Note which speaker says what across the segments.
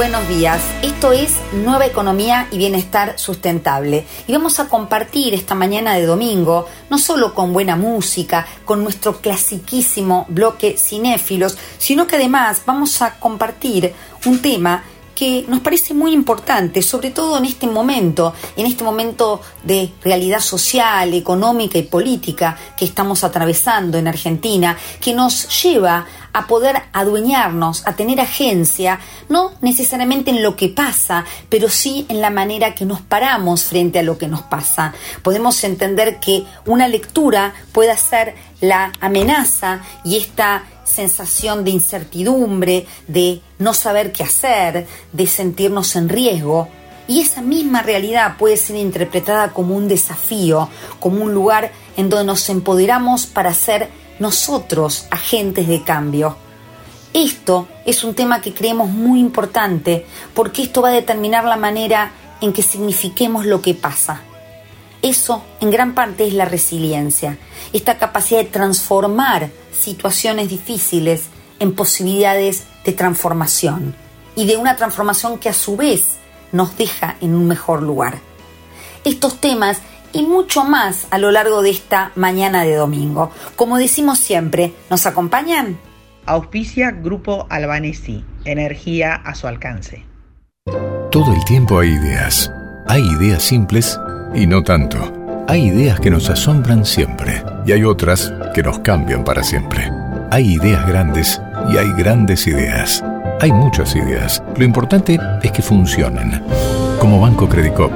Speaker 1: buenos días. Esto es Nueva Economía y Bienestar Sustentable. Y vamos a compartir esta mañana de domingo, no solo con buena música, con nuestro clasiquísimo bloque cinéfilos, sino que además vamos a compartir un tema que nos parece muy importante, sobre todo en este momento, en este momento de realidad social, económica y política que estamos atravesando en Argentina, que nos lleva a poder adueñarnos, a tener agencia, no necesariamente en lo que pasa, pero sí en la manera que nos paramos frente a lo que nos pasa. Podemos entender que una lectura puede ser la amenaza y esta sensación de incertidumbre, de no saber qué hacer, de sentirnos en riesgo. Y esa misma realidad puede ser interpretada como un desafío, como un lugar en donde nos empoderamos para ser nosotros agentes de cambio. Esto es un tema que creemos muy importante porque esto va a determinar la manera en que signifiquemos lo que pasa. Eso en gran parte es la resiliencia, esta capacidad de transformar situaciones difíciles en posibilidades de transformación y de una transformación que a su vez nos deja en un mejor lugar. Estos temas y mucho más a lo largo de esta mañana de domingo. Como decimos siempre, ¿nos acompañan?
Speaker 2: Auspicia Grupo Albanesi, energía a su alcance.
Speaker 3: Todo el tiempo hay ideas. Hay ideas simples y no tanto. Hay ideas que nos asombran siempre y hay otras que nos cambian para siempre. Hay ideas grandes y hay grandes ideas. Hay muchas ideas. Lo importante es que funcionen. Como Banco Credicop,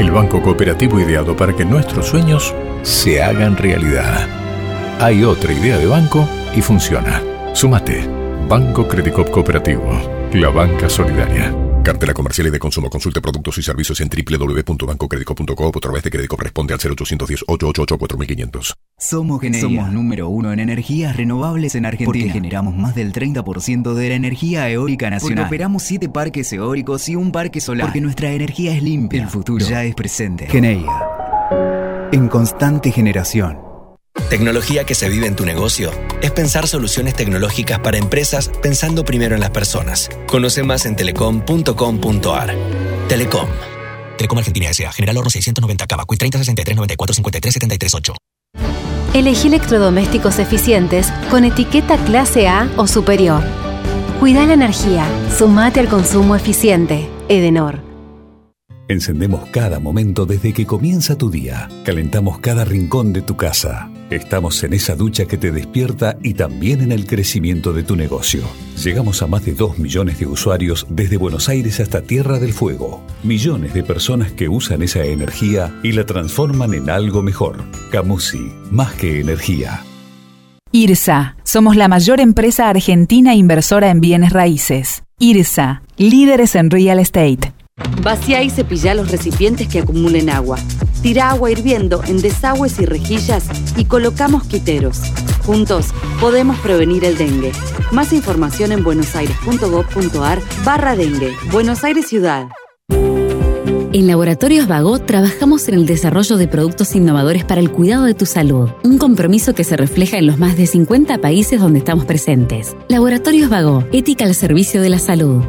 Speaker 3: el banco cooperativo ideado para que nuestros sueños se hagan realidad. Hay otra idea de banco y funciona. Súmate. Banco Credicop Cooperativo. La banca solidaria. Cartela comercial y de consumo. Consulte productos y servicios en www.bancocredico.com o a través de crédito responde al 0810-888-4500.
Speaker 4: Somos Geneia. Somos número uno en energías renovables en Argentina. Porque generamos más del 30% de la energía eólica nacional. Porque operamos 7 parques eólicos y un parque solar. Porque nuestra energía es limpia. El futuro ya es presente. Geneia. En constante generación.
Speaker 5: Tecnología que se vive en tu negocio es pensar soluciones tecnológicas para empresas pensando primero en las personas. Conoce más en telecom.com.ar. Telecom. Telecom Argentina S.A. General Oro 690 Cava. 30 63 94 53 73 8.
Speaker 6: Elegí electrodomésticos eficientes con etiqueta clase A o superior. Cuida la energía. Sumate al consumo eficiente. Edenor.
Speaker 7: Encendemos cada momento desde que comienza tu día. Calentamos cada rincón de tu casa. Estamos en esa ducha que te despierta y también en el crecimiento de tu negocio. Llegamos a más de 2 millones de usuarios desde Buenos Aires hasta Tierra del Fuego. Millones de personas que usan esa energía y la transforman en algo mejor. Camusi, más que energía.
Speaker 8: IRSA, somos la mayor empresa argentina inversora en bienes raíces. IRSA, líderes en real estate.
Speaker 9: Vacía y cepilla los recipientes que acumulen agua. Tira agua hirviendo en desagües y rejillas y colocamos quiteros. Juntos podemos prevenir el dengue. Más información en buenosaires.gov.ar barra dengue. Buenos Aires Ciudad.
Speaker 10: En Laboratorios Vago trabajamos en el desarrollo de productos innovadores para el cuidado de tu salud, un compromiso que se refleja en los más de 50 países donde estamos presentes. Laboratorios Vago, ética al servicio de la salud.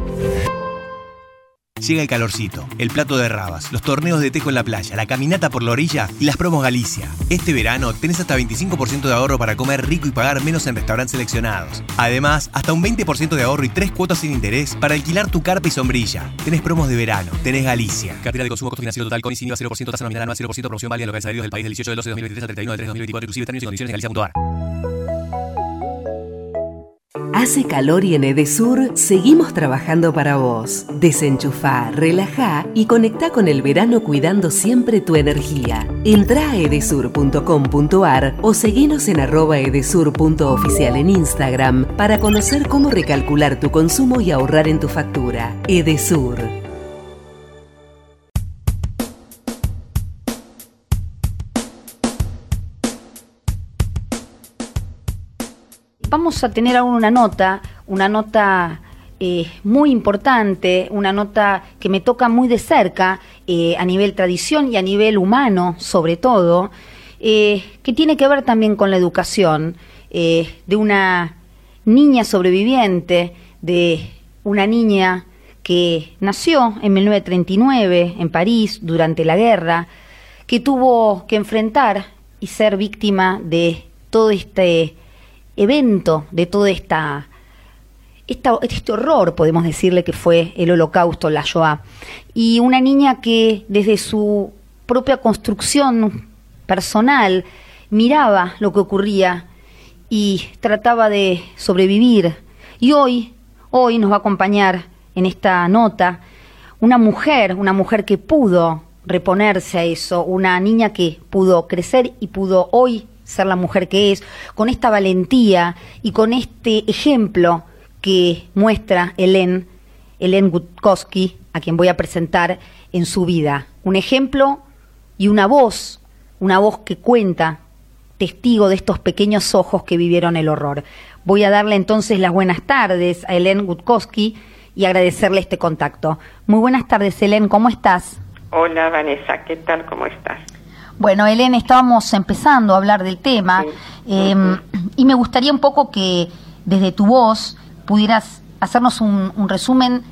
Speaker 11: Llega el calorcito, el plato de rabas, los torneos de tejo en la playa, la caminata por la orilla y las promos Galicia. Este verano tenés hasta 25% de ahorro para comer rico y pagar menos en restaurantes seleccionados. Además, hasta un 20% de ahorro y tres cuotas sin interés para alquilar tu carpa y sombrilla. Tenés promos de verano, tenés Galicia. Cartera de consumo, costo financiero total con ICINIVA 0%, tasa nominal anual 0%, promoción válida en locales del país del 18 de 12 de 2023 al 31 de 3 de 2024, inclusive términos y condiciones en galicia.ar.
Speaker 12: Hace calor y en Edesur seguimos trabajando para vos. Desenchufá, relajá y conectá con el verano cuidando siempre tu energía. Entrá a edesur.com.ar o seguinos en arroba edesur.oficial en Instagram para conocer cómo recalcular tu consumo y ahorrar en tu factura. Edesur.
Speaker 1: Vamos a tener aún una nota, una nota eh, muy importante, una nota que me toca muy de cerca eh, a nivel tradición y a nivel humano sobre todo, eh, que tiene que ver también con la educación de una niña sobreviviente, de una niña que nació en 1939 en París durante la guerra, que tuvo que enfrentar y ser víctima de todo este evento, de todo esta, este horror, podemos decirle que fue el holocausto, la Shoah. Y una niña que desde su propia construcción personal miraba lo que ocurría y trataba de sobrevivir. Y hoy, hoy nos va a acompañar en esta nota una mujer, una mujer que pudo reponerse a eso, una niña que pudo crecer y pudo hoy ser la mujer que es, con esta valentía y con este ejemplo que muestra Helen, Helen Gutkowski, a quien voy a presentar en su vida. Un ejemplo y una voz, una voz que cuenta, testigo de estos pequeños ojos que vivieron el horror. Voy a darle entonces las buenas tardes a Helen Gutkowski y agradecerle este contacto. Muy buenas tardes, Helen, ¿cómo estás?
Speaker 13: Hola, Vanessa, ¿qué tal? ¿Cómo estás?
Speaker 1: Bueno, Helen, estábamos empezando a hablar del tema em, y me gustaría un poco que desde tu voz pudieras hacernos un, resumen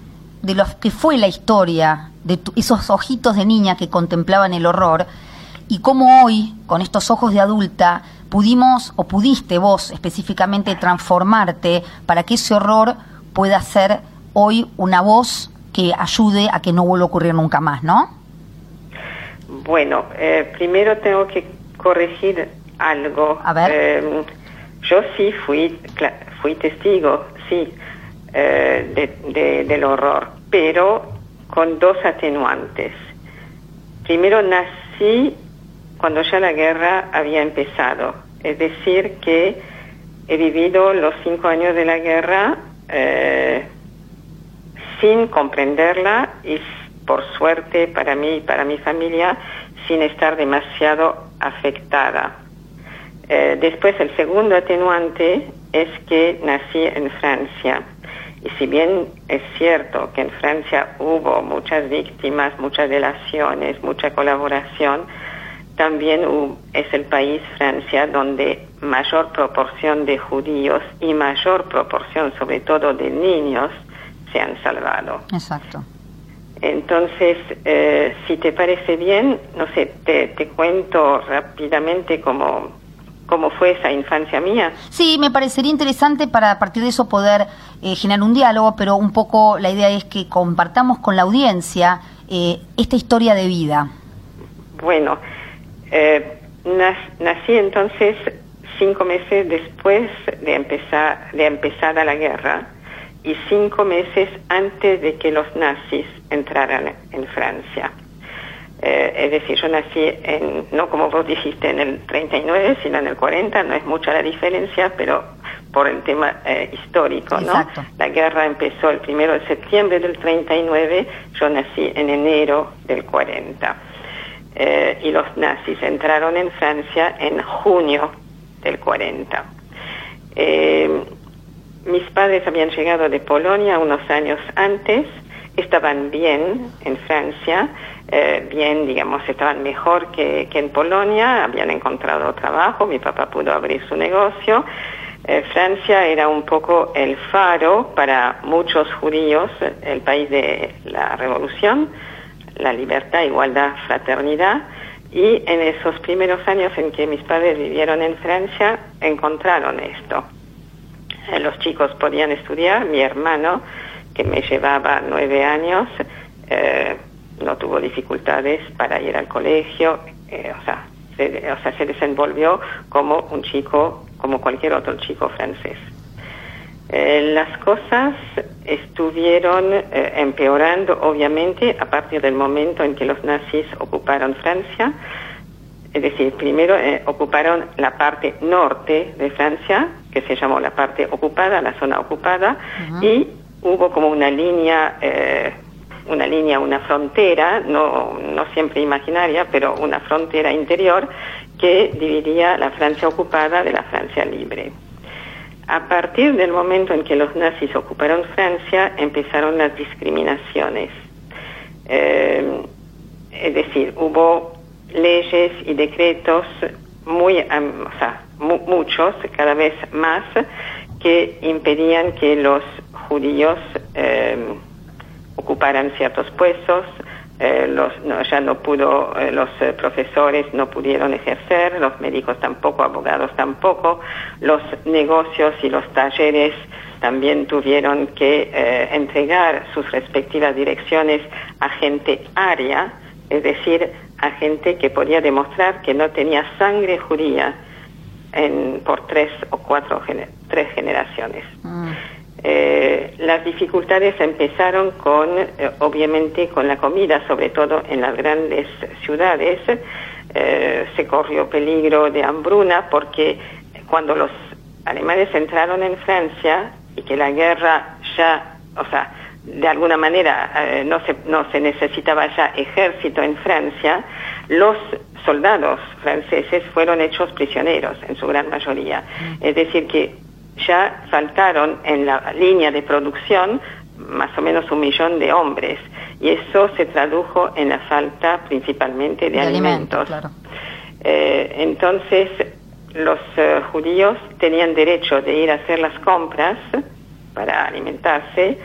Speaker 1: de lo que fue la historia de esos ojitos de niña que contemplaban el horror y cómo hoy, con estos ojos de adulta, pudimos o pudiste vos específicamente transformarte para que ese horror pueda ser hoy una voz que ayude a que no vuelva a ocurrir nunca más, ¿no?
Speaker 13: Bueno, eh, primero tengo que corregir algo.
Speaker 1: A ver.
Speaker 13: Em, yo sí fui, fui testigo, sí, eh, del horror, pero con dos atenuantes. Primero nací cuando ya la guerra había empezado, es decir, que he vivido los cinco años de la guerra eh, sin comprenderla y por suerte para mí y para mi familia sin estar demasiado afectada. Eh, después el segundo atenuante es que nací en Francia. Y si bien es cierto que en Francia hubo muchas víctimas, muchas delaciones, mucha colaboración, también es el país, Francia, donde mayor proporción de judíos y mayor proporción, sobre todo de niños, se han salvado.
Speaker 1: Exacto.
Speaker 13: Entonces, eh, si te parece bien, no sé, te, cuento rápidamente cómo, cómo fue esa infancia mía.
Speaker 1: Sí, me parecería interesante para a partir de eso poder eh, generar un diálogo, pero un poco la idea es que compartamos con la audiencia eh, esta historia de vida.
Speaker 13: Bueno, nací entonces cinco meses después de empezar, de empezada la guerra y cinco meses antes de que los nazis entraran en Francia. Eh, es decir, yo nací en, no como vos dijiste, en el 39, sino en el 40, no es mucha la diferencia, pero por el tema eh, histórico, ¿no? La guerra empezó el primero de septiembre del 39, yo nací en enero del 40. Eh, y los nazis entraron en Francia en junio del 40. Mis padres habían llegado de Polonia unos años antes, estaban bien en Francia, eh, bien, digamos, estaban mejor que, en Polonia, habían encontrado trabajo, mi papá pudo abrir su negocio. Eh, Francia era un poco el faro para muchos judíos, el país de la revolución, la libertad, igualdad, fraternidad. Y en esos primeros años en que mis padres vivieron en Francia, encontraron esto. Eh, los chicos podían estudiar. Mi hermano, que me llevaba nueve años, eh, no tuvo dificultades para ir al colegio, eh, o, sea, se, o sea, se desenvolvió como un chico, como cualquier otro chico francés. las cosas estuvieron empeorando, obviamente, a partir del momento en que los nazis ocuparon Francia. Es decir, primero ocuparon la parte norte de Francia, que se llamó la parte ocupada, la zona ocupada, y hubo como una línea, eh, una línea, una frontera, no, no siempre imaginaria, pero una frontera interior que dividía la Francia ocupada de la Francia libre. A partir del momento en que los nazis ocuparon Francia, empezaron las discriminaciones. Eh, es decir, hubo leyes y decretos muy, o sea, muchos, cada vez más, que impedían que los judíos em, ocuparan ciertos puestos, eh, los, ya no pudo, eh, los eh, profesores no pudieron ejercer, los médicos tampoco, abogados tampoco, los negocios y los talleres también tuvieron que entregar sus respectivas direcciones a gente aria, es decir, a gente que podía demostrar que no tenía sangre judía en, por tres o cuatro tres generaciones. Mm. Eh, las dificultades empezaron con, eh, obviamente, con la comida, sobre todo en las grandes ciudades. Eh, se corrió peligro de hambruna porque cuando los alemanes entraron en Francia y que la guerra ya, o sea, de alguna manera no, se, no se necesitaba ya ejército en Francia, los soldados franceses fueron hechos prisioneros en su gran mayoría. Es decir, que ya faltaron en la línea de producción más o menos un millón de hombres y eso se tradujo en la falta principalmente de, alimentos. Eh, entonces los eh, judíos tenían derecho de ir a hacer las compras para alimentarse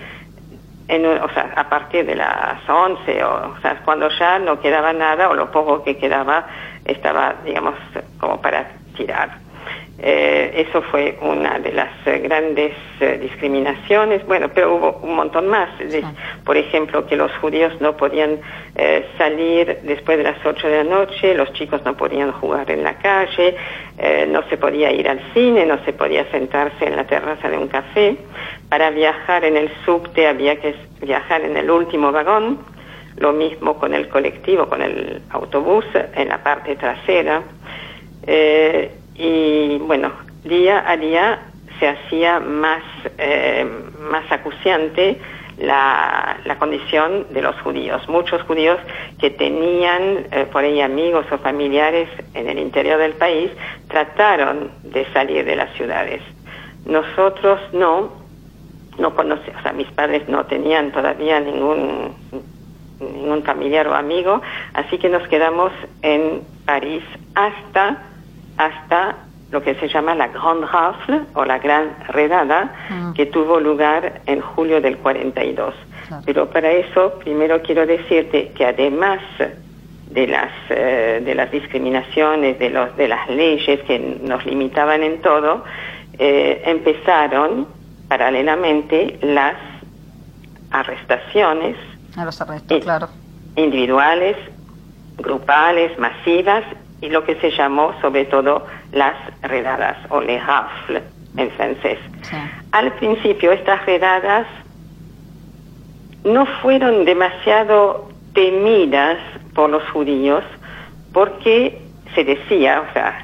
Speaker 13: o sea, a partir de las 11 o, o sea, cuando ya no quedaba nada o lo poco que quedaba estaba digamos como para tirar. Eh, eso fue una de las eh, grandes eh, discriminaciones, bueno, pero hubo un montón más. Por ejemplo, que los judíos no podían salir después de las 8 de la noche, los chicos no podían jugar en la calle, no se podía ir al cine, no se podía sentarse en la terraza de un café. Para viajar en el subte había que viajar en el último vagón, lo mismo con el colectivo, con el autobús, en la parte trasera y bueno, día a día se hacía más, eh, más acuciante la, la, condición de los judíos. Muchos judíos que tenían eh, por ahí amigos o familiares en el interior del país trataron de salir de las ciudades. Nosotros no, no conocemos, o sea, mis padres no tenían todavía ningún, ningún familiar o amigo, así que nos quedamos en París hasta hasta lo que se llama la Grande Rafle o la Gran Redada, mm. que tuvo lugar en julio del 42. Pero para eso, primero quiero decirte que además de las, eh, de las discriminaciones, de, los, de las leyes que nos limitaban en todo, eh, empezaron paralelamente las arrestaciones.
Speaker 1: los arrestos, claro.
Speaker 13: Individuales, grupales, masivas y lo que se llamó sobre todo las redadas o les rafles en francés. Al principio estas redadas no fueron demasiado temidas por los judíos porque se decía, o sea,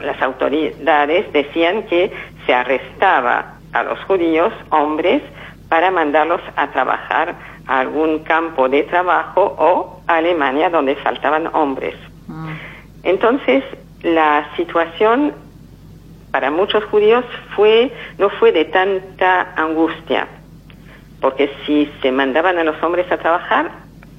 Speaker 13: las autoridades decían que se arrestaba a los judíos, hombres, para mandarlos a trabajar a algún campo de trabajo o a Alemania donde faltaban hombres. Mm. Entonces, la situación para muchos judíos fue, no fue de tanta angustia, porque si se mandaban a los hombres a trabajar,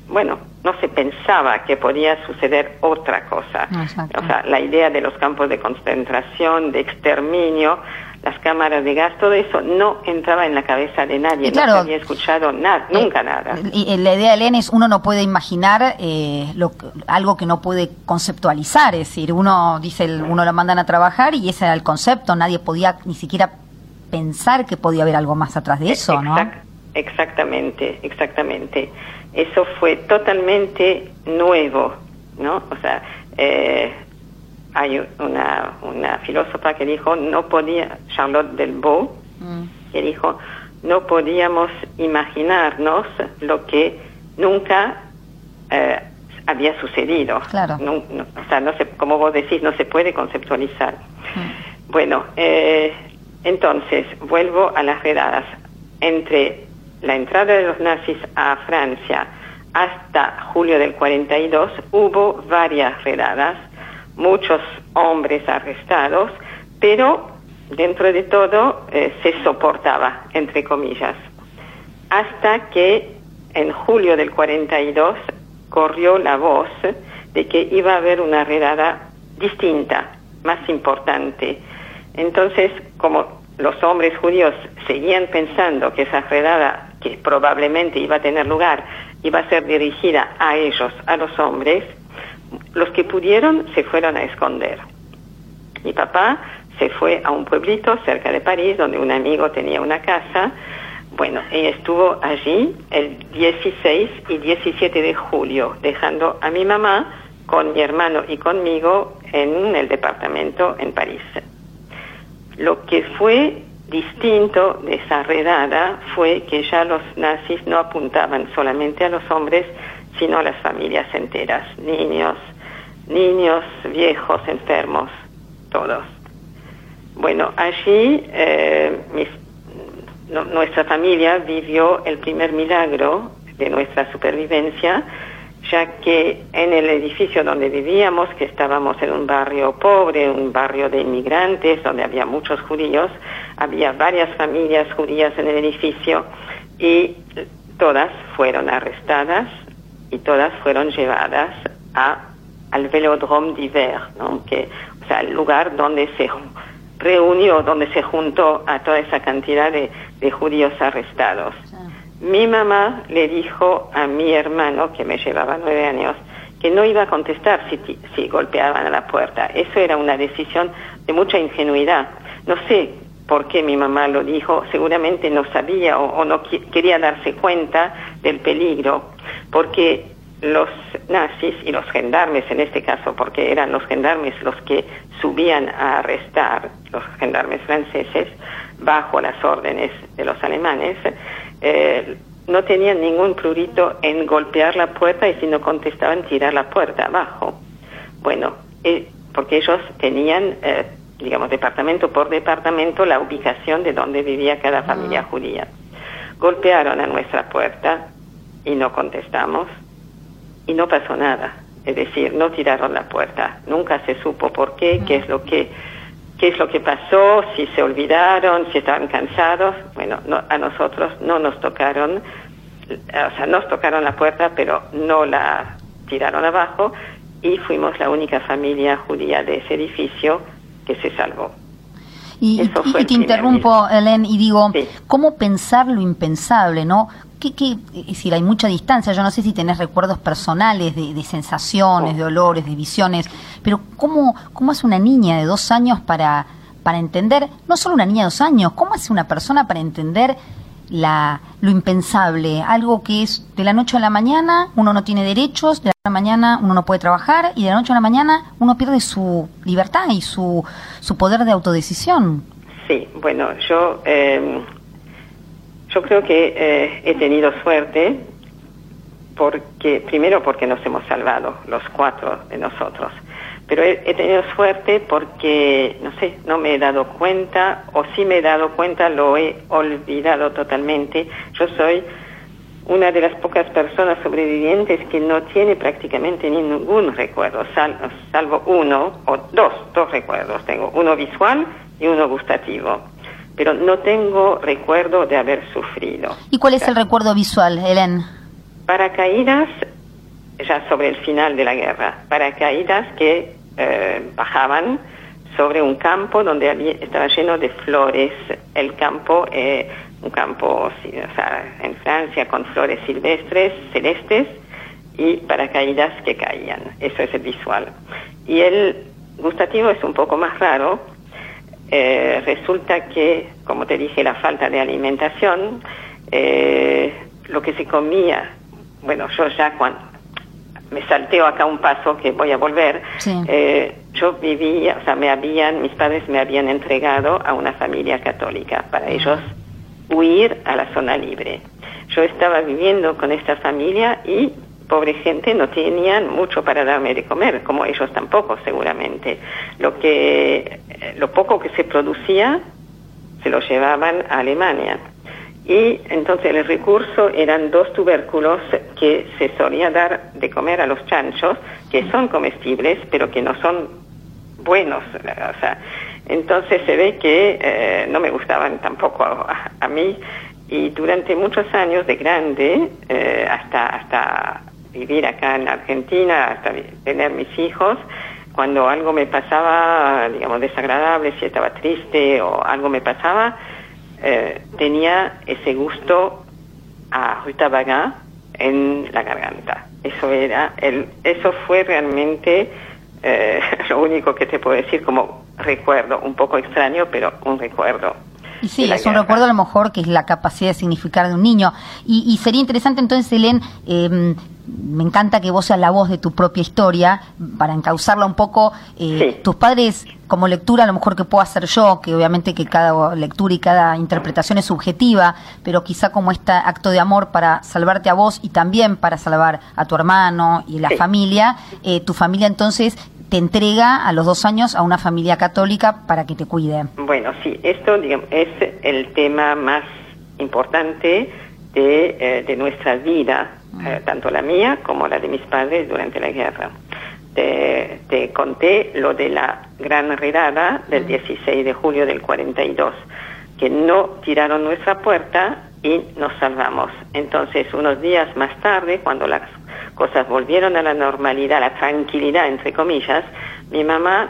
Speaker 13: bueno, no se pensaba que podía suceder otra cosa. O sea, la idea de los campos de concentración, de exterminio, las cámaras de gas, todo eso no entraba en la cabeza de nadie, no había escuchado nada, eh, nunca nada.
Speaker 1: Y la idea de Elena es uno no puede imaginar eh, lo, algo que no puede conceptualizar, es decir, uno dice, uno lo mandan a trabajar y ese era el concepto, nadie podía ni siquiera pensar que podía haber algo más atrás de eso, ¿no?
Speaker 13: Exactamente, exactamente. Eso fue totalmente nuevo, ¿no? O sea, eh, hay una, una filósofa que dijo, no podía, Charlotte Delvaux, mm. que dijo, no podíamos imaginarnos lo que nunca eh, había sucedido.
Speaker 1: Claro.
Speaker 13: o sea, no se, como vos decís, no se puede conceptualizar. Mm. Bueno, eh, entonces, vuelvo a las redadas. Entre la entrada de los nazis a Francia hasta julio del 42 hubo varias redadas muchos hombres arrestados, pero dentro de todo eh, se soportaba, entre comillas, hasta que en julio del 42 corrió la voz de que iba a haber una redada distinta, más importante. Entonces, como los hombres judíos seguían pensando que esa redada que probablemente iba a tener lugar, iba a ser dirigida a ellos, a los hombres, los que pudieron se fueron a esconder. Mi papá se fue a un pueblito cerca de París donde un amigo tenía una casa. Bueno, y estuvo allí el 16 y 17 de julio, dejando a mi mamá con mi hermano y conmigo en el departamento en París. Lo que fue distinto de esa redada fue que ya los nazis no apuntaban solamente a los hombres, sino las familias enteras, niños, niños, viejos, enfermos, todos. Bueno, allí eh, nuestra familia vivió el primer milagro de nuestra supervivencia, ya que en el edificio donde vivíamos, que estábamos en un barrio pobre, un barrio de inmigrantes, donde había muchos judíos, había varias familias judías en el edificio y todas fueron arrestadas y todas fueron llevadas a, al velodrome d'hiver, ¿no? que, o sea, el lugar donde se reunió, donde se juntó a toda esa cantidad de, judíos arrestados. Mi mamá le dijo a mi hermano, que me llevaba nueve años, que no iba a contestar si, si golpeaban a la puerta. Eso era una decisión de mucha ingenuidad. No sé por qué mi mamá lo dijo, seguramente no sabía o, no quería darse cuenta del peligro, porque los nazis y los gendarmes en este caso, porque eran los gendarmes los que subían a arrestar, los gendarmes franceses, bajo las órdenes de los alemanes, eh, no tenían ningún prurito en golpear la puerta y si no contestaban tirar la puerta abajo. Bueno, eh, porque ellos tenían, eh, digamos, departamento por departamento la ubicación de donde vivía cada familia ah. judía. Golpearon a nuestra puerta y no contestamos y no pasó nada. Es decir, no tiraron la puerta. Nunca se supo por qué, qué es lo que qué es lo que pasó, si se olvidaron, si estaban cansados. Bueno, a nosotros no nos tocaron, o sea, nos tocaron la puerta, pero no la tiraron abajo y fuimos la única familia judía de ese edificio que se salvó.
Speaker 1: Y, te interrumpo, Helen, y digo, ¿cómo pensar lo impensable, no? ¿Qué, qué, es decir, hay mucha distancia, yo no sé si tenés recuerdos personales de, sensaciones, de olores, de visiones, pero ¿cómo, ¿cómo hace una niña de dos años para, para entender, no solo una niña de dos años, cómo hace una persona para entender la, lo impensable, algo que es de la noche a la mañana uno no tiene derechos, de la mañana uno no puede trabajar y de la noche a la mañana uno pierde su libertad y su, su poder de autodecisión.
Speaker 13: Sí, bueno, yo eh, yo creo que eh, he tenido suerte porque, primero porque nos hemos salvado, los cuatro de nosotros, pero he, tenido suerte porque, no sé, no me he dado cuenta, o si me he dado cuenta, lo he olvidado totalmente. Yo soy una de las pocas personas sobrevivientes que no tiene prácticamente ningún recuerdo, salvo uno o dos, dos recuerdos. Tengo uno visual y uno gustativo pero no tengo recuerdo de haber sufrido.
Speaker 1: ¿Y cuál es el recuerdo visual, Helen?
Speaker 13: Paracaídas, ya sobre el final de la guerra, paracaídas que eh, bajaban sobre un campo donde había, estaba lleno de flores. El campo, eh, un campo en Francia con flores silvestres, celestes, y paracaídas que caían. Eso es el visual. Y el gustativo es un poco más raro, eh, resulta que, como te dije, la falta de alimentación, lo que se comía, bueno, yo ya cuando me salteo acá un paso que voy a volver, eh, yo vivía, o sea, me habían, mis padres me habían entregado a una familia católica para ellos huir a la zona libre. Yo estaba viviendo con esta familia y pobre gente no tenían mucho para darme de comer, como ellos tampoco seguramente. Lo que eh, lo poco que se producía se lo llevaban a Alemania. Y entonces el recurso eran dos tubérculos que se solía dar de comer a los chanchos, que son comestibles, pero que no son buenos. Entonces se ve que eh, no me gustaban tampoco a, mí. Y durante muchos años de grande, eh, hasta, hasta vivir acá en Argentina, hasta tener mis hijos, cuando algo me pasaba, digamos, desagradable, si estaba triste o algo me pasaba, eh, tenía ese gusto a rutabaga en la garganta. Eso era el, eso fue realmente eh, lo único que te puedo decir como recuerdo, un poco extraño, pero un recuerdo.
Speaker 1: Y sí, es un recuerdo a lo mejor que es la capacidad de significar de un niño. Y, sería interesante entonces, Helen, eh, me encanta que vos seas la voz de tu propia historia, para encauzarla un poco. Eh, tus padres, como lectura, a lo mejor que puedo hacer yo, que obviamente que cada lectura y cada interpretación es subjetiva, pero quizá como este acto de amor para salvarte a vos y también para salvar a tu hermano y la familia, eh, tu familia entonces te entrega a los dos años a una familia católica para que te cuide.
Speaker 13: Bueno, sí, esto es el tema más importante de, eh, de nuestra vida eh, tanto la mía como la de mis padres durante la guerra. Te, conté lo de la gran redada del 16 de julio del 42, que no tiraron nuestra puerta y nos salvamos. Entonces, unos días más tarde, cuando las cosas volvieron a la normalidad, la tranquilidad, entre comillas, mi mamá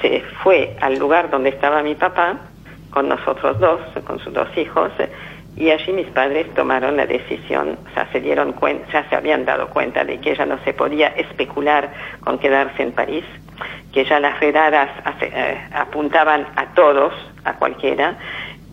Speaker 13: se fue al lugar donde estaba mi papá, con nosotros dos, con sus dos hijos, y allí mis padres tomaron la decisión, o sea, se dieron cuenta, ya se habían dado cuenta de que ya no se podía especular con quedarse en París, que ya las redadas eh, apuntaban a todos, a cualquiera,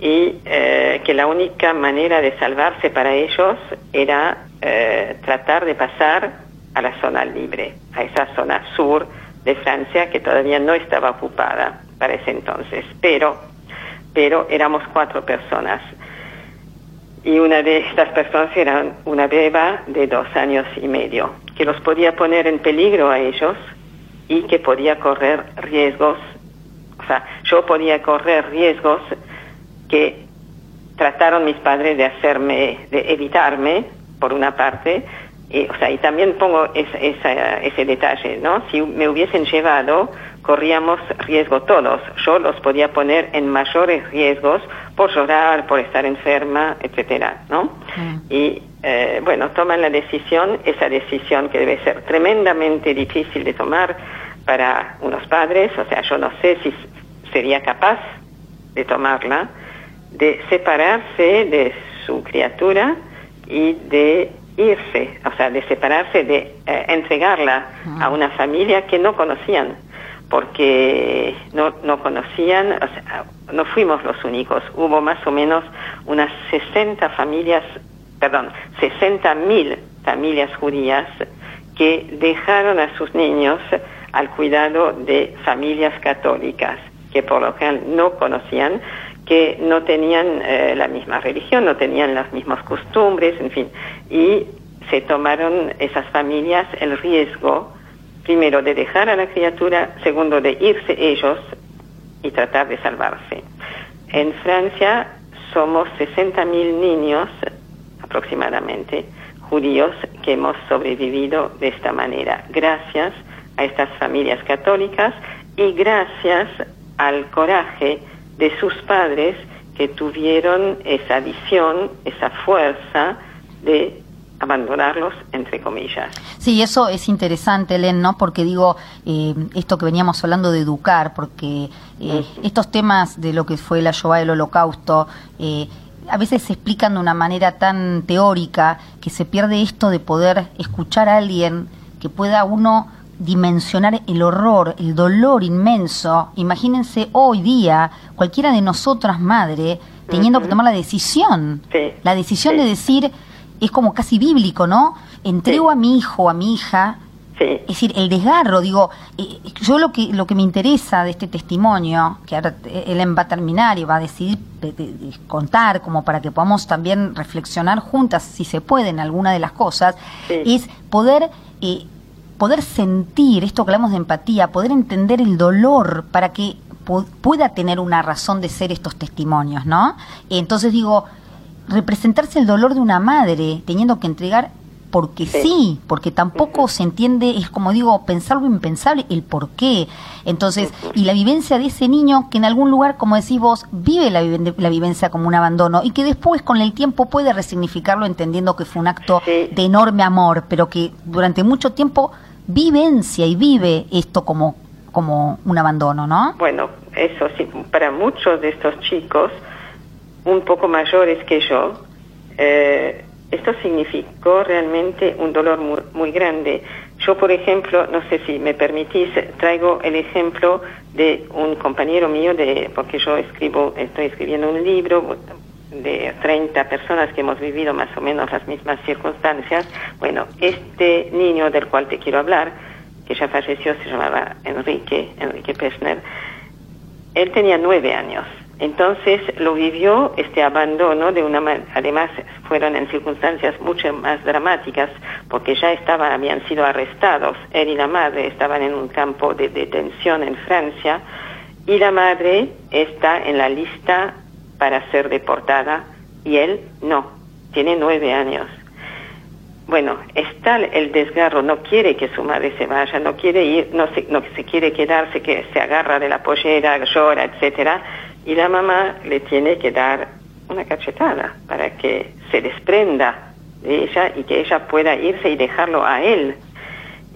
Speaker 13: y eh, que la única manera de salvarse para ellos era eh, tratar de pasar a la zona libre, a esa zona sur de Francia que todavía no estaba ocupada para ese entonces, pero, pero éramos cuatro personas y una de estas personas era una beba de dos años y medio, que los podía poner en peligro a ellos y que podía correr riesgos, o sea, yo podía correr riesgos que trataron mis padres de hacerme, de evitarme, por una parte, y, o sea, y también pongo ese detalle, ¿no? Si me hubiesen llevado, corríamos riesgo todos. Yo los podía poner en mayores riesgos por llorar, por estar enferma, etcétera, ¿no? Mm. Y eh, bueno, toman la decisión, esa decisión que debe ser tremendamente difícil de tomar para unos padres, o sea, yo no sé si sería capaz de tomarla, de separarse de su criatura y de irse, o sea, de separarse, de eh, entregarla a una familia que no conocían porque no, no conocían, o sea, no fuimos los únicos, hubo más o menos unas 60 familias, perdón, 60 mil familias judías que dejaron a sus niños al cuidado de familias católicas, que por lo general no conocían, que no tenían eh, la misma religión, no tenían las mismas costumbres, en fin, y se tomaron esas familias el riesgo primero de dejar a la criatura, segundo de irse ellos y tratar de salvarse. En Francia somos 60.000 niños aproximadamente judíos que hemos sobrevivido de esta manera, gracias a estas familias católicas y gracias al coraje de sus padres que tuvieron esa visión, esa fuerza de abandonarlos, entre comillas.
Speaker 1: Sí, eso es interesante, Len, ¿no? Porque digo, eh, esto que veníamos hablando de educar, porque eh, estos temas de lo que fue la Shoah, el holocausto, eh, a veces se explican de una manera tan teórica que se pierde esto de poder escuchar a alguien que pueda uno dimensionar el horror, el dolor inmenso. Imagínense hoy día, cualquiera de nosotras, madre, teniendo que tomar la decisión, la decisión de decir, es como casi bíblico, ¿no? Entrego a mi hijo, a mi hija, es decir, el desgarro, digo, eh, yo lo que lo que me interesa de este testimonio, que ahora él va a terminar y va a decidir contar como para que podamos también reflexionar juntas, si se puede, en alguna de las cosas, es poder eh, poder sentir esto que hablamos de empatía, poder entender el dolor para que pueda tener una razón de ser estos testimonios, ¿no? Entonces digo, representarse el dolor de una madre teniendo que entregar porque sí, porque tampoco se entiende, es como digo, pensar lo impensable, el por qué. Entonces, y la vivencia de ese niño que en algún lugar, como decís vos, vive la, la vivencia como un abandono y que después con el tiempo puede resignificarlo entendiendo que fue un acto de enorme amor, pero que durante mucho tiempo vivencia y vive esto como, como un abandono, ¿no?
Speaker 13: Bueno, eso sí, para muchos de estos chicos, un poco mayores que yo, eh, esto significó realmente un dolor muy, muy, grande. Yo, por ejemplo, no sé si me permitís, traigo el ejemplo de un compañero mío, de, porque yo escribo, estoy escribiendo un libro de 30 personas que hemos vivido más o menos las mismas circunstancias. Bueno, este niño del cual te quiero hablar, que ya falleció, se llamaba Enrique, Enrique Pesner, él tenía nueve años. Entonces lo vivió este abandono de una además fueron en circunstancias mucho más dramáticas porque ya estaban habían sido arrestados. Él y la madre estaban en un campo de detención en Francia y la madre está en la lista para ser deportada y él no. Tiene nueve años. Bueno, está el desgarro, no quiere que su madre se vaya, no quiere ir, no se, no se quiere quedarse, que se agarra de la pollera, llora, etcétera, y la mamá le tiene que dar una cachetada para que se desprenda de ella y que ella pueda irse y dejarlo a él.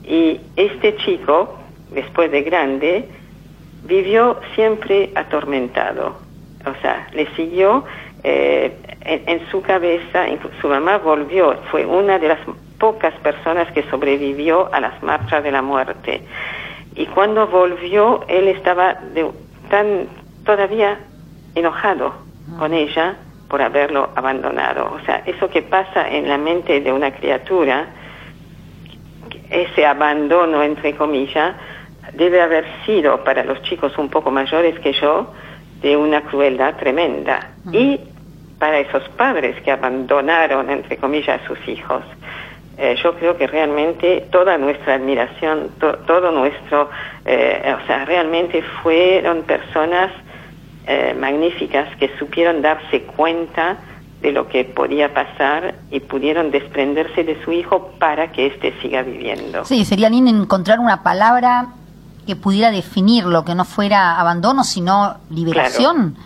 Speaker 13: Y este chico, después de grande, vivió siempre atormentado. O sea, le siguió eh, en, su cabeza, su mamá volvió, fue una de las pocas personas que sobrevivió a las marchas de la muerte. Y cuando volvió, él estaba de, tan todavía enojado con ella por haberlo abandonado. O sea, eso que pasa en la mente de una criatura, ese abandono, entre comillas, debe haber sido para los chicos un poco mayores que yo de una crueldad tremenda. Y para esos padres que abandonaron, entre comillas, a sus hijos. Eh, yo creo que realmente toda nuestra admiración, todo nuestro, eh, o sea, realmente fueron personas eh, magníficas que supieron darse cuenta de lo que podía pasar y pudieron desprenderse de su hijo para que éste siga viviendo.
Speaker 1: Sí, sería lindo encontrar una palabra que pudiera definir lo que no fuera abandono, sino liberación.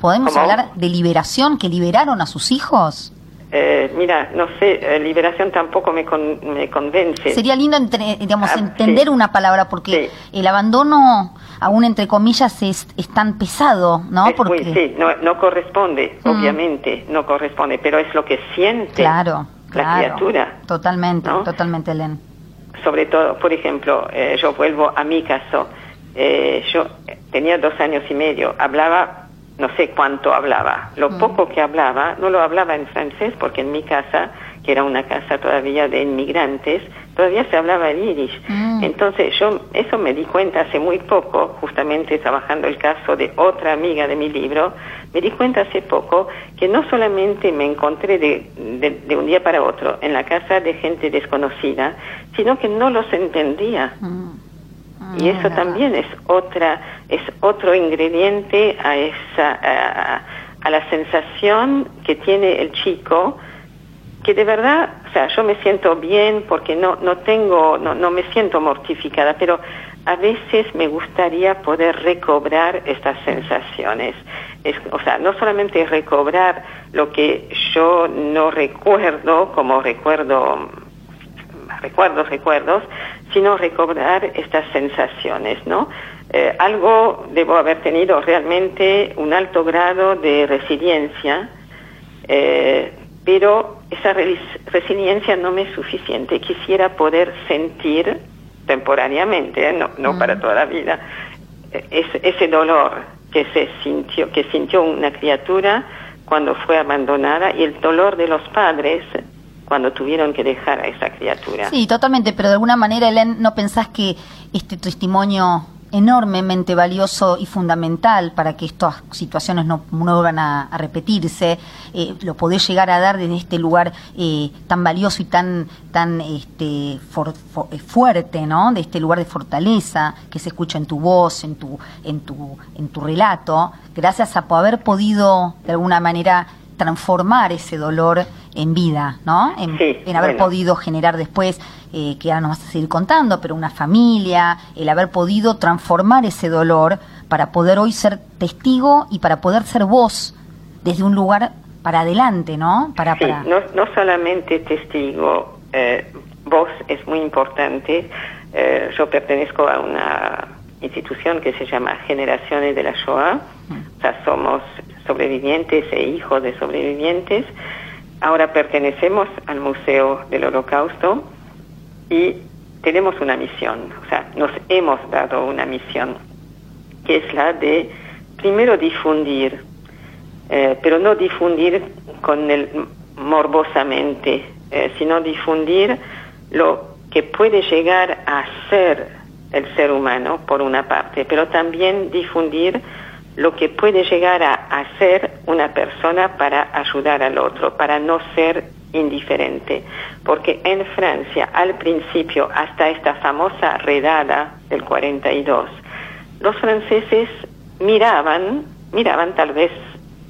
Speaker 1: ¿Podemos hablar de liberación, que liberaron a sus hijos?
Speaker 13: Eh, mira, no sé, eh, liberación tampoco me, me, convence.
Speaker 1: Sería lindo digamos, ah, entender una palabra, porque el abandono, aún entre comillas, es, tan pesado, ¿no? porque...
Speaker 13: sí, no, corresponde, mm. obviamente, no corresponde, pero es lo que siente
Speaker 1: claro,
Speaker 13: la criatura.
Speaker 1: Totalmente, totalmente, Len.
Speaker 13: Sobre todo, por ejemplo, eh, yo vuelvo a mi caso. yo tenía dos años y medio, hablaba no sé cuánto hablaba. Lo mm. poco que hablaba, no lo hablaba en francés porque en mi casa, que era una casa todavía de inmigrantes, todavía se hablaba el irish. Mm. Entonces yo eso me di cuenta hace muy poco, justamente trabajando el caso de otra amiga de mi libro, me di cuenta hace poco que no solamente me encontré de, de, un día para otro en la casa de gente desconocida, sino que no los entendía. Mm. Y eso ah, también es otra, es otro ingrediente a esa, a, la sensación que tiene el chico, que de verdad, o sea, yo me siento bien porque no, no tengo, no, no me siento mortificada, pero a veces me gustaría poder recobrar estas sensaciones. Es, o sea, no solamente recobrar lo que yo no recuerdo como recuerdo recuerdos, recuerdos, sino recordar estas sensaciones, ¿no? Eh, algo debo haber tenido realmente un alto grado de resiliencia, eh, pero esa resiliencia no me es suficiente. Quisiera poder sentir temporariamente, ¿eh? no, no para toda la vida, ese dolor que se sintió, que sintió una criatura cuando fue abandonada y el dolor de los padres cuando tuvieron que dejar a esa criatura.
Speaker 1: Sí, totalmente, pero de alguna manera, Helen, ¿no pensás que este testimonio enormemente valioso y fundamental para que estas situaciones no, vuelvan a, repetirse, eh, lo podés llegar a dar desde este lugar eh, tan valioso y tan, tan este, eh, fuerte, ¿no? De este lugar de fortaleza que se escucha en tu voz, en tu, en tu, en tu relato, gracias a haber podido de alguna manera transformar ese dolor en vida, ¿no? En, haber podido generar después, eh, que ahora nos vas a seguir contando, pero una familia, el haber podido transformar ese dolor para poder hoy ser testigo y para poder ser voz desde un lugar para adelante, ¿no? Para,
Speaker 13: sí, No, no solamente testigo, eh, voz es muy importante. Eh, yo pertenezco a una institución que se llama Generaciones de la Shoah, mm. o sea, somos sobrevivientes e hijos de sobrevivientes. Ahora pertenecemos al Museo del Holocausto y tenemos una misión, o sea, nos hemos dado una misión, que es la de primero difundir, eh, pero no difundir con el morbosamente, eh, sino difundir lo que puede llegar a ser el ser humano, por una parte, pero también difundir lo que puede llegar a hacer una persona para ayudar al otro, para no ser indiferente. Porque en Francia, al principio, hasta esta famosa redada del 42, los franceses miraban, miraban tal vez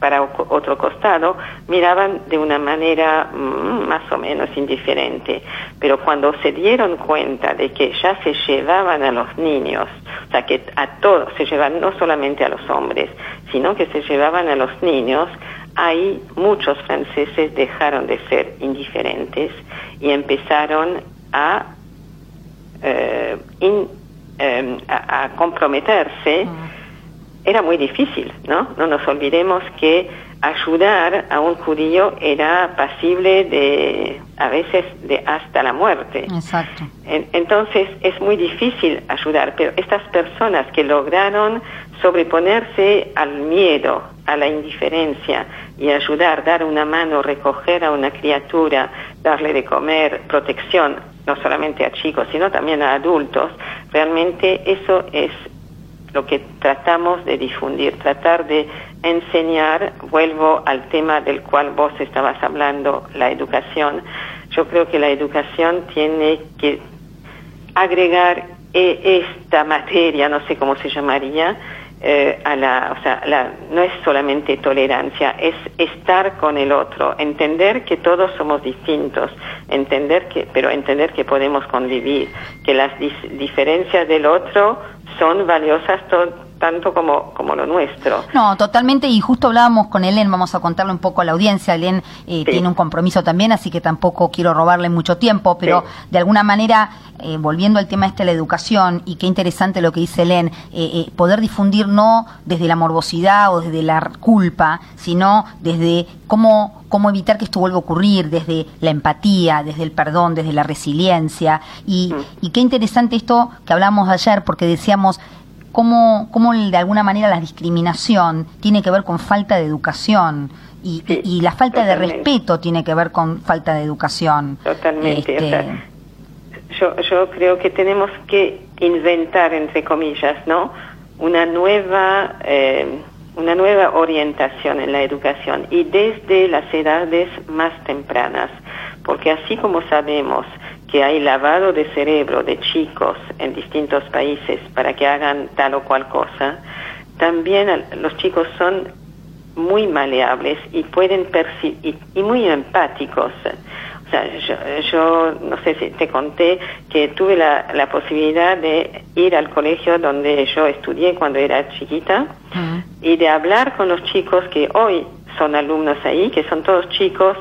Speaker 13: para otro costado, miraban de una manera mm, más o menos indiferente. Pero cuando se dieron cuenta de que ya se llevaban a los niños, o sea, que a todos, se llevaban no solamente a los hombres, sino que se llevaban a los niños, ahí muchos franceses dejaron de ser indiferentes y empezaron a, eh, em, a, comprometerse. Era muy difícil, ¿no? No nos olvidemos que ayudar a un judío era pasible de, a veces, de hasta la muerte.
Speaker 1: Exacto.
Speaker 13: entonces es muy difícil ayudar, pero estas personas que lograron sobreponerse al miedo, a la indiferencia y ayudar, dar una mano, recoger a una criatura, darle de comer, protección, no solamente a chicos, sino también a adultos, realmente eso es lo que tratamos de difundir, tratar de enseñar, vuelvo al tema del cual vos estabas hablando, la educación. Yo creo que la educación tiene que agregar eh, esta materia, no sé cómo se llamaría, eh, a la, o sea, la, no es solamente tolerancia, es estar con el otro, entender que todos somos distintos, entender que, pero entender que podemos convivir, que las diferencias del otro son valiosas tanto como, como lo nuestro.
Speaker 1: No, totalmente, y justo hablábamos con Elen, vamos a contarle un poco a la audiencia, Elen eh, tiene un compromiso también, así que tampoco quiero robarle mucho tiempo, pero de alguna manera, eh, volviendo al tema este de la educación, y qué interesante lo que dice Elen, eh, poder difundir no desde la morbosidad o desde la culpa, sino desde cómo, cómo evitar que esto vuelva a ocurrir, desde la empatía, desde el perdón, desde la resiliencia, y, mm. y qué interesante esto que hablamos ayer, porque decíamos, cómo, cómo de alguna manera la discriminación tiene que ver con falta de educación y, y, la falta de respeto tiene que ver con falta de educación.
Speaker 13: Totalmente. Este, yo, yo creo que tenemos que inventar, entre comillas, ¿no? Una nueva, eh, una nueva orientación en la educación y desde las edades más tempranas, porque así como sabemos que hay lavado de cerebro de chicos en distintos países para que hagan tal o cual cosa, también los chicos son muy maleables y pueden percibir, y, muy empáticos. O sea, yo, no sé si te conté que tuve la, la, posibilidad de ir al colegio donde yo estudié cuando era chiquita y de hablar con los chicos que hoy son alumnos ahí, que son todos chicos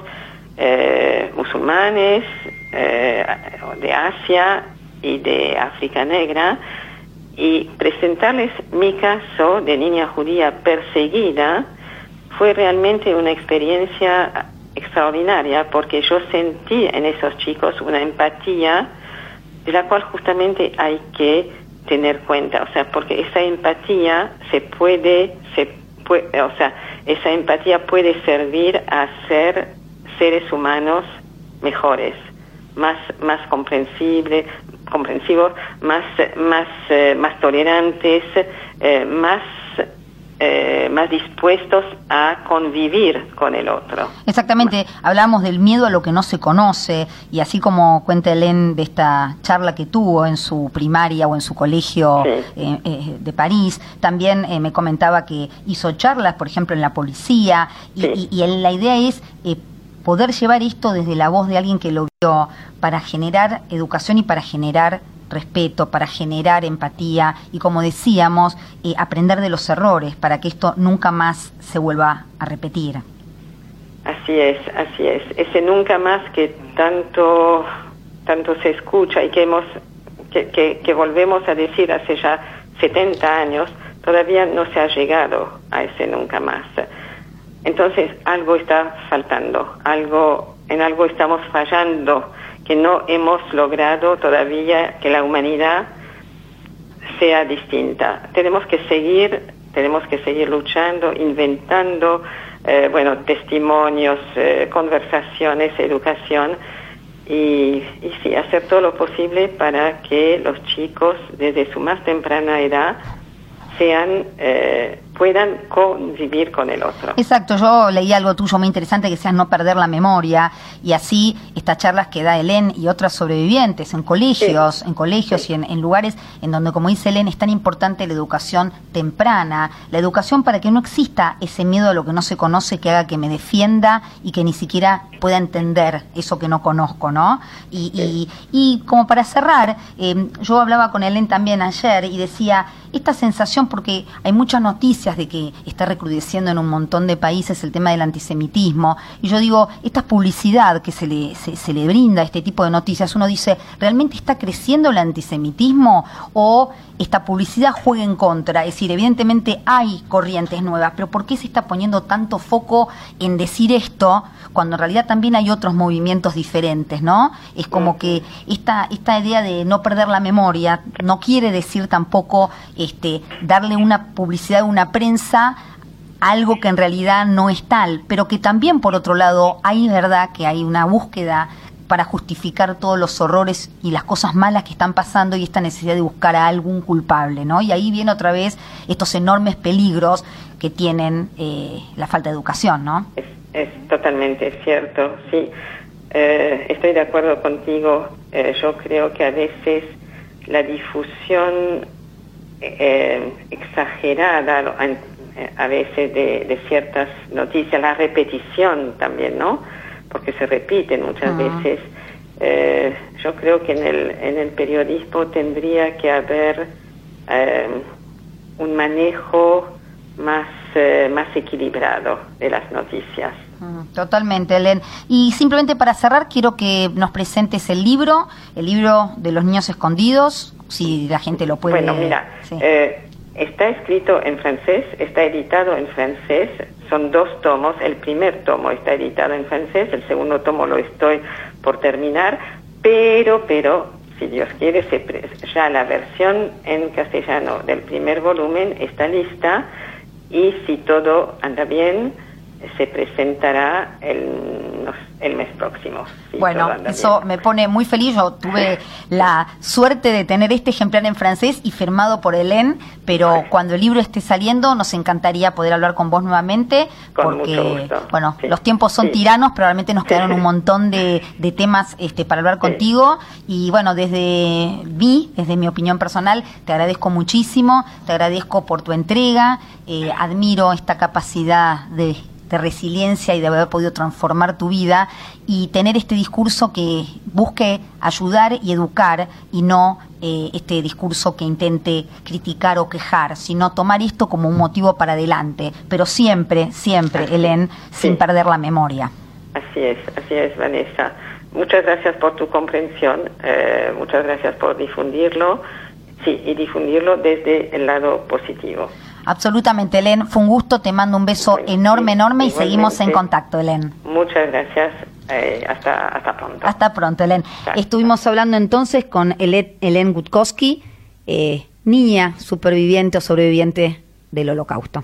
Speaker 13: eh, musulmanes, eh, de Asia y de África Negra y presentarles mi caso de niña judía perseguida fue realmente una experiencia extraordinaria porque yo sentí en esos chicos una empatía de la cual justamente hay que tener cuenta, o sea, porque esa empatía se puede, se puede, o sea, esa empatía puede servir a ser seres humanos mejores más, más comprensible, comprensivos, más, más, eh, más tolerantes, eh, más eh, más dispuestos a convivir con el otro.
Speaker 1: Exactamente, hablamos del miedo a lo que no se conoce y así como cuenta Helen de esta charla que tuvo en su primaria o en su colegio de París, también me comentaba que hizo charlas, por ejemplo, en la policía y, y, la idea es poder llevar esto desde la voz de alguien que lo vio para generar educación y para generar respeto, para generar empatía y, como decíamos, eh, aprender de los errores para que esto nunca más se vuelva a repetir.
Speaker 13: Así es, así es. Ese nunca más que tanto, tanto se escucha y que, hemos, que, que volvemos a decir hace ya 70 años, todavía no se ha llegado a ese nunca más. Entonces algo está faltando, algo, en algo estamos fallando, que no hemos logrado todavía que la humanidad sea distinta. Tenemos que seguir, tenemos que seguir luchando, inventando, eh, bueno, testimonios, eh, conversaciones, educación y, y sí, hacer todo lo posible para que los chicos desde su más temprana edad sean eh, puedan convivir con el otro.
Speaker 1: Exacto, yo leí algo tuyo muy interesante que sea no perder la memoria y así estas charlas que da Helen y otras sobrevivientes en colegios, en colegios y en, lugares en donde, como dice Helen, es tan importante la educación temprana, la educación para que no exista ese miedo a lo que no se conoce que haga que me defienda y que ni siquiera pueda entender eso que no conozco, ¿no? Y, y, como para cerrar, eh, yo hablaba con Helen también ayer y decía, esta sensación, porque hay muchas noticias, de que está recrudeciendo en un montón de países el tema del antisemitismo. Y yo digo, esta publicidad que se le, se, le brinda a este tipo de noticias, uno dice, ¿realmente está creciendo el antisemitismo o esta publicidad juega en contra? Es decir, evidentemente hay corrientes nuevas, pero ¿por qué se está poniendo tanto foco en decir esto cuando en realidad también hay otros movimientos diferentes, ¿no? Es como que esta, esta idea de no perder la memoria no quiere decir tampoco este, darle una publicidad, una prensa algo que en realidad no es tal, pero que también por otro lado hay verdad que hay una búsqueda para justificar todos los horrores y las cosas malas que están pasando y esta necesidad de buscar a algún culpable, ¿no? Y ahí viene otra vez estos enormes peligros que tienen eh, la falta de educación, ¿no?
Speaker 13: Es, totalmente cierto, sí. Eh, estoy de acuerdo contigo. Eh, yo creo que a veces la difusión eh, exagerada a veces de, ciertas noticias, la repetición también, ¿no? Porque se repiten muchas veces. Eh, yo creo que en el, en el periodismo tendría que haber eh, un manejo más, más equilibrado de las noticias.
Speaker 1: Totalmente, Elen. Y simplemente para cerrar, quiero que nos presentes el libro, el libro de los niños escondidos, si la gente lo puede...
Speaker 13: Bueno, mira, eh, está escrito en francés, está editado en francés, son dos tomos, el primer tomo está editado en francés, el segundo tomo lo estoy por terminar, pero, pero, si Dios quiere, se ya la versión en castellano del primer volumen está lista y si todo anda bien, se presentará el, el mes próximo.
Speaker 1: bueno, eso me pone muy feliz. Yo tuve la suerte de tener este ejemplar en francés y firmado por Helen, pero cuando el libro esté saliendo nos encantaría poder hablar con vos nuevamente, porque bueno, los tiempos son tiranos, probablemente nos quedaron un montón de, de temas este, para hablar contigo. Y bueno, desde mí, desde mi opinión personal, te agradezco muchísimo, te agradezco por tu entrega, eh, admiro esta capacidad de de resiliencia y de haber podido transformar tu vida y tener este discurso que busque ayudar y educar y no eh, este discurso que intente criticar o quejar, sino tomar esto como un motivo para adelante, pero siempre, siempre, Helen, sin perder la memoria.
Speaker 13: Así es, así es, Vanessa. Muchas gracias por tu comprensión, eh, muchas gracias por difundirlo, sí, y difundirlo desde el lado positivo.
Speaker 1: Absolutamente, Elen. Fue un gusto. Te mando un beso enorme, enorme y seguimos en contacto, Elen.
Speaker 13: Muchas gracias. Eh, hasta, hasta pronto.
Speaker 1: Hasta pronto, Elen. Estuvimos hablando entonces con Elen Gutkowski, eh, niña superviviente o sobreviviente del holocausto.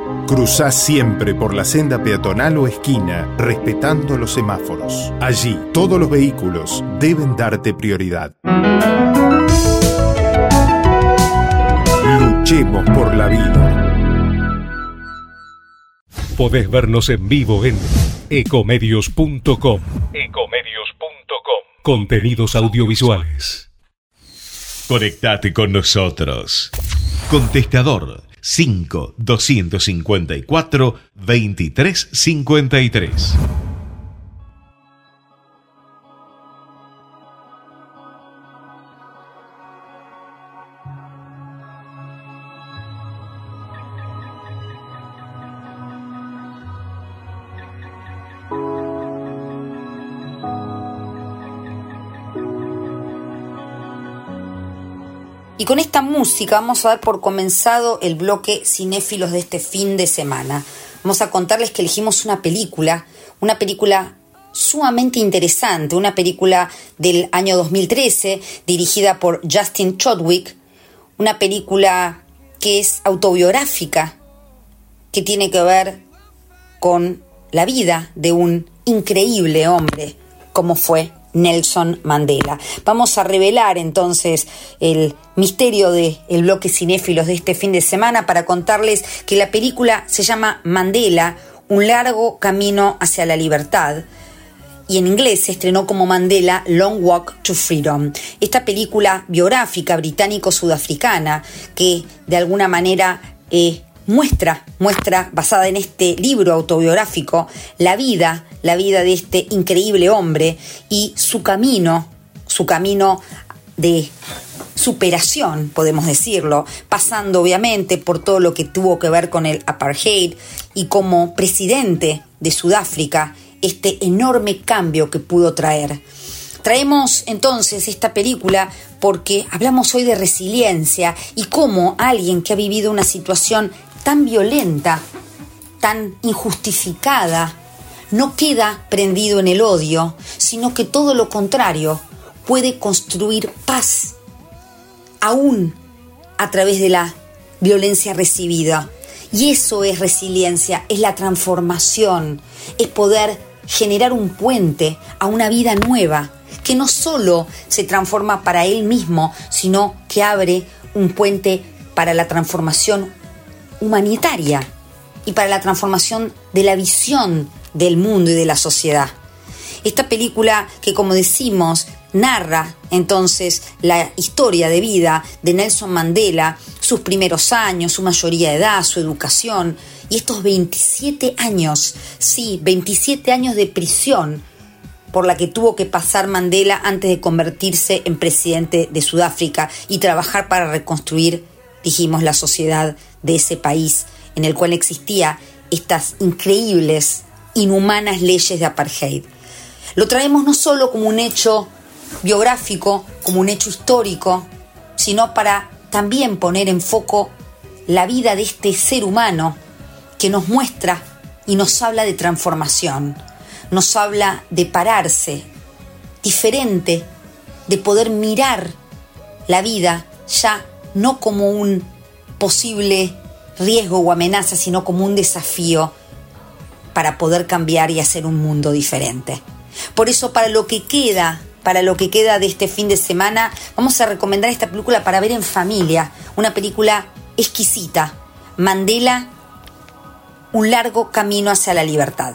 Speaker 14: Cruzá siempre por la senda peatonal o esquina, respetando los semáforos. Allí, todos los vehículos deben darte prioridad. Luchemos por la vida.
Speaker 15: Podés vernos en vivo en ecomedios.com.
Speaker 16: Ecomedios.com.
Speaker 15: Contenidos audiovisuales.
Speaker 16: Conectate con nosotros. Contestador 5 254 2353.
Speaker 1: Y con esta música vamos a dar por comenzado el bloque cinéfilos de este fin de semana. Vamos a contarles que elegimos una película, una película sumamente interesante, una película del año 2013 dirigida por Justin Chodwick, una película que es autobiográfica, que tiene que ver con la vida de un increíble hombre como fue Nelson Mandela. Vamos a revelar entonces el misterio del el bloque cinéfilos de este fin de semana para contarles que la película se llama Mandela, un largo camino hacia la libertad. Y en inglés se estrenó como Mandela Long Walk to Freedom. Esta película biográfica británico-sudafricana que de alguna manera eh, muestra, muestra, basada en este libro autobiográfico, la vida, la vida de este increíble hombre y su camino, su camino de superación, podemos decirlo, pasando obviamente por todo lo que tuvo que ver con el apartheid y como presidente de Sudáfrica, este enorme cambio que pudo traer. Traemos entonces esta película porque hablamos hoy de resiliencia y cómo alguien que ha vivido una situación tan violenta, tan injustificada, no queda prendido en el odio, sino que todo lo contrario, puede construir paz, aún a través de la violencia recibida. Y eso es resiliencia, es la transformación, es poder generar un puente a una vida nueva, que no solo se transforma para él mismo, sino que abre un puente para la transformación humanitaria y para la transformación de la visión del mundo y de la sociedad. Esta película que como decimos narra entonces la historia de vida de Nelson Mandela, sus primeros años, su mayoría de edad, su educación y estos 27 años, sí, 27 años de prisión por la que tuvo que pasar Mandela antes de convertirse en presidente de Sudáfrica y trabajar para reconstruir, dijimos, la sociedad de ese país en el cual existía estas increíbles, inhumanas leyes de apartheid. Lo traemos no solo como un hecho biográfico, como un hecho histórico, sino para también poner en foco la vida de este ser humano que nos muestra y nos habla de transformación, nos habla de pararse diferente, de poder mirar la vida ya no como un posible riesgo o amenaza, sino como un desafío para poder cambiar y hacer un mundo diferente. Por eso, para lo que queda, para lo que queda de este fin de semana, vamos a recomendar esta película para ver en familia, una película exquisita, Mandela, un largo camino hacia la libertad.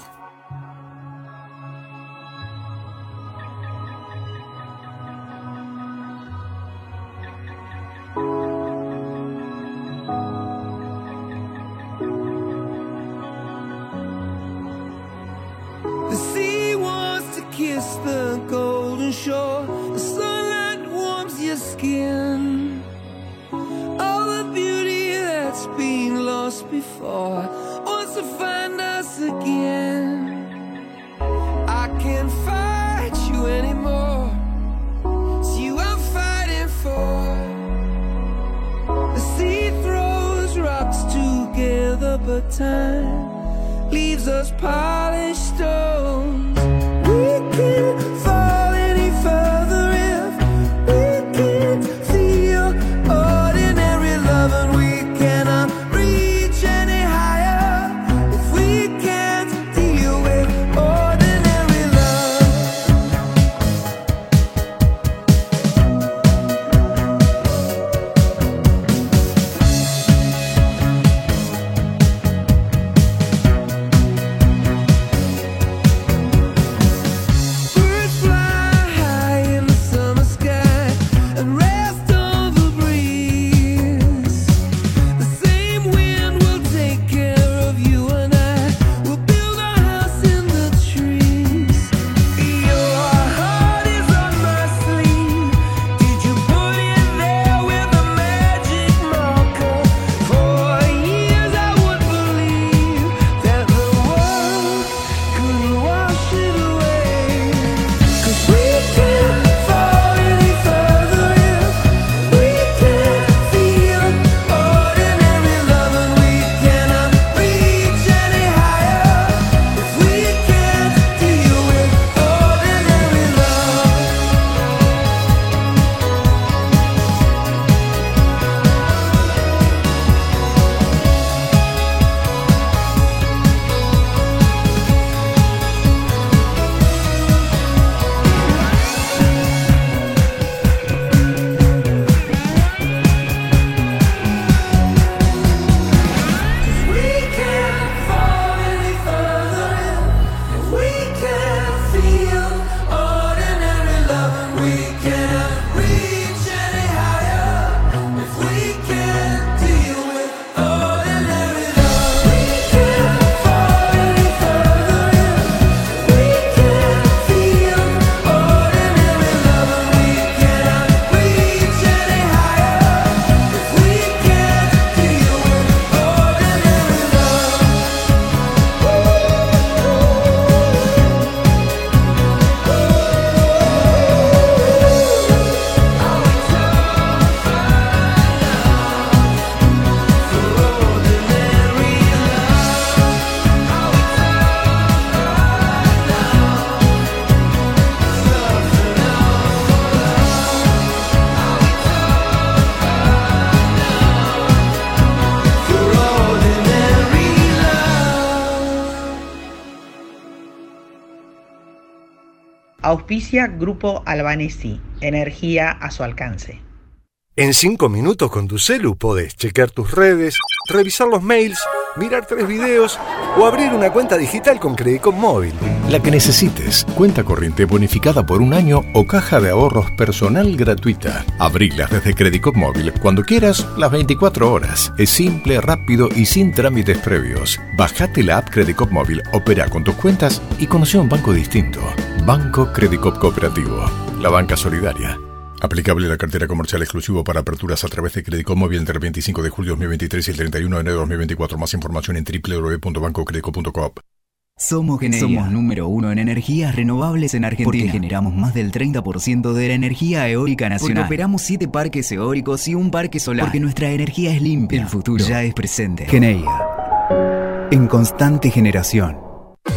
Speaker 2: Auspicia Grupo Albanesi. Energía a su alcance.
Speaker 17: En 5 minutos con tu celu podés chequear tus redes, revisar los mails, mirar tres videos o abrir una cuenta digital con Credicom Móvil.
Speaker 3: La que necesites. Cuenta corriente bonificada por un año o caja de ahorros personal gratuita. Abrilas desde Credicop Móvil cuando quieras, las 24 horas. Es simple, rápido y sin trámites previos. Bajate la app Credicop Móvil, opera con tus cuentas y conoce un banco distinto. Banco Credicop Cooperativo. La banca solidaria. Aplicable la cartera comercial exclusivo para aperturas a través de Crédito Móvil entre el 25 de julio de 2023 y el 31 de enero de 2024. Más información en www.bancocredico.coop.
Speaker 4: Somos Somos número uno en energías renovables en Argentina. Porque generamos más del 30% de la energía eólica nacional. Porque operamos 7 parques eólicos y un parque solar. Porque nuestra energía es limpia. El futuro ya es presente. Geneia. En constante generación.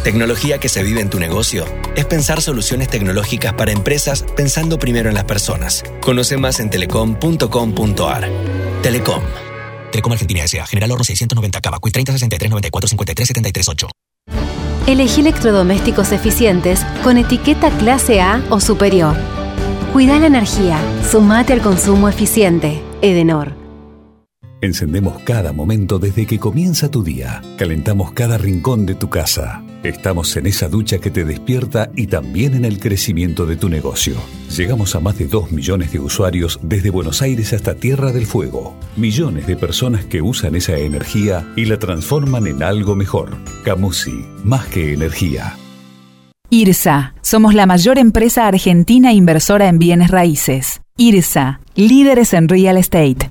Speaker 5: Tecnología que se vive en tu negocio es pensar soluciones tecnológicas para empresas pensando primero en las personas. Conoce más en telecom.com.ar. Telecom. Telecom Argentina S.A. General Oro 690 Cava. 30 63 94 53 73 8.
Speaker 18: Elegí electrodomésticos eficientes con etiqueta clase A o superior. Cuida la energía. Sumate al consumo eficiente. Edenor.
Speaker 7: Encendemos cada momento desde que comienza tu día. Calentamos cada rincón de tu casa. Estamos en esa ducha que te despierta y también en el crecimiento de tu negocio. Llegamos a más de 2 millones de usuarios desde Buenos Aires hasta Tierra del Fuego. Millones de personas que usan esa energía y la transforman en algo mejor. Camusi, más que energía.
Speaker 8: IRSA, somos la mayor empresa argentina inversora en bienes raíces. IRSA, líderes en real estate.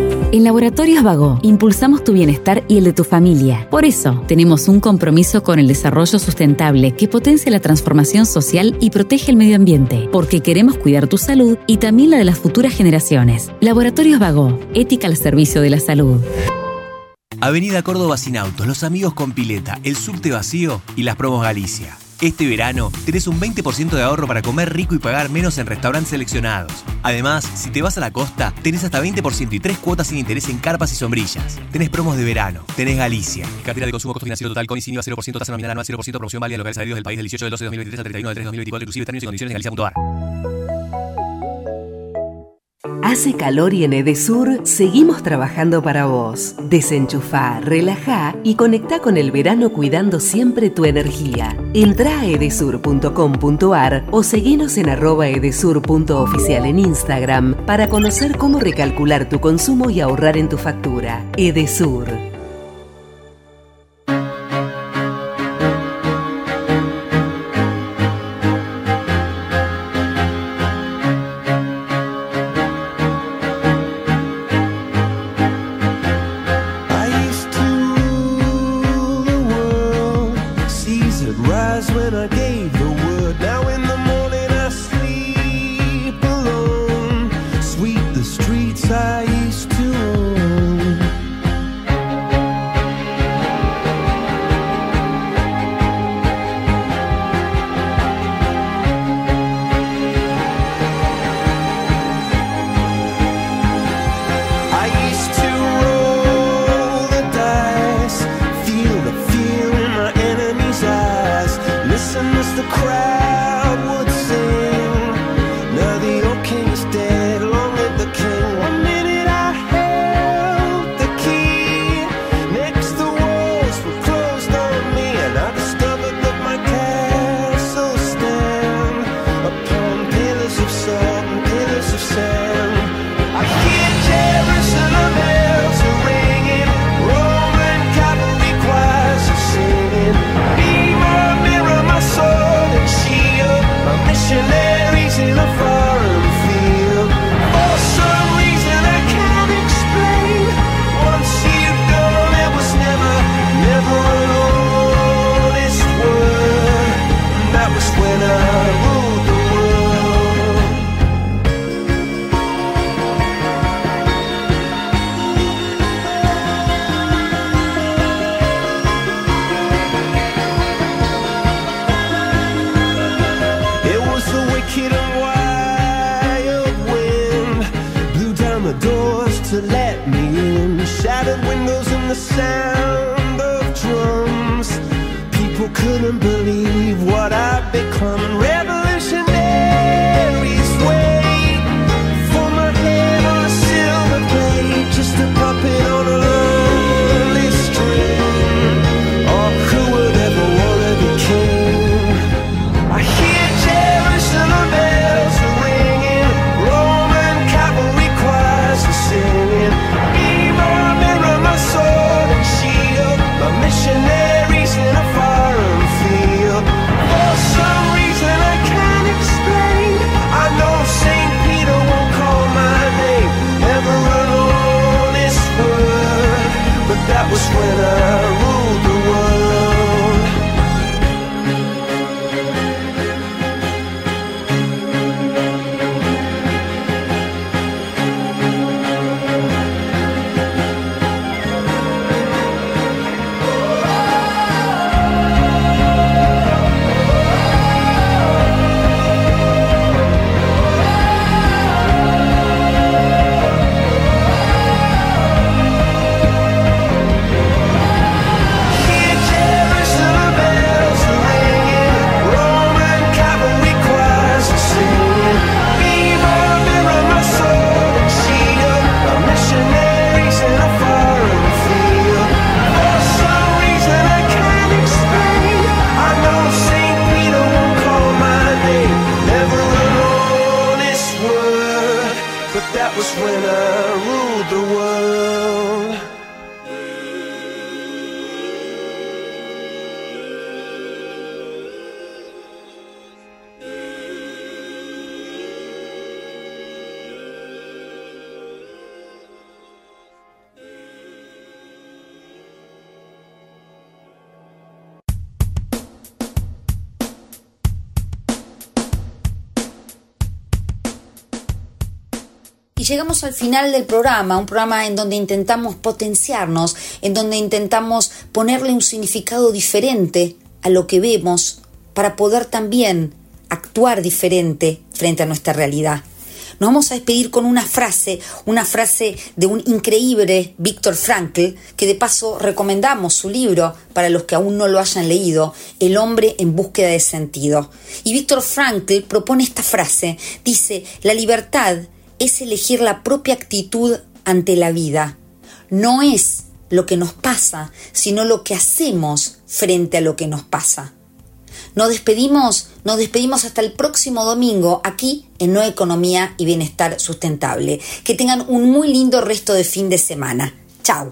Speaker 10: En Laboratorios Vago impulsamos tu bienestar y el de tu familia. Por eso, tenemos un compromiso con el desarrollo sustentable que potencia la transformación social y protege el medio ambiente, porque queremos cuidar tu salud y también la de las futuras generaciones. Laboratorios Vago, ética al servicio de la salud.
Speaker 11: Avenida Córdoba sin autos, los amigos con pileta, el subte vacío y las promos Galicia. Este verano tenés un 20% de ahorro para comer rico y pagar menos en restaurantes seleccionados. Además, si te vas a la costa, tenés hasta 20% y tres cuotas sin interés en carpas y sombrillas. Tenés promos de verano, tenés Galicia. Cartera de consumo, costo financiero total con ICINIVA 0%, tasa nominal anual 0%, promoción válida en locales adheridos del país del 18 del 12 de 2023 al 31 del 3 de 2024, inclusive términos y condiciones en galicia.ar.
Speaker 19: Hace calor y en Edesur seguimos trabajando para vos. Desenchufá, relajá y conectá con el verano cuidando siempre tu energía. Entrá a edesur.com.ar o seguinos en arroba edesur.oficial en Instagram para conocer cómo recalcular tu consumo y ahorrar en tu factura. Edesur.
Speaker 20: In.
Speaker 19: Shattered windows and the sound of drums. People couldn't believe what I'd become. Revolutionaries wait for my head on a silver plate, just a puppet on a lonely string. Oh, who
Speaker 1: Y llegamos al final del programa, un programa en donde intentamos potenciarnos, en donde intentamos ponerle un significado diferente a lo que vemos para poder también actuar diferente frente a nuestra realidad. Nos vamos a despedir con una frase, una frase de un increíble Víctor Frankl, que de paso recomendamos su libro para los que aún no lo hayan leído, El hombre en búsqueda de sentido. Y Víctor Frankl propone esta frase, dice, la libertad es elegir la propia actitud ante la vida. No es lo que nos pasa, sino lo que hacemos frente a lo que nos pasa. Nos despedimos, nos despedimos hasta el próximo domingo aquí en No Economía y Bienestar Sustentable. Que tengan un muy lindo resto de fin de semana. Chao.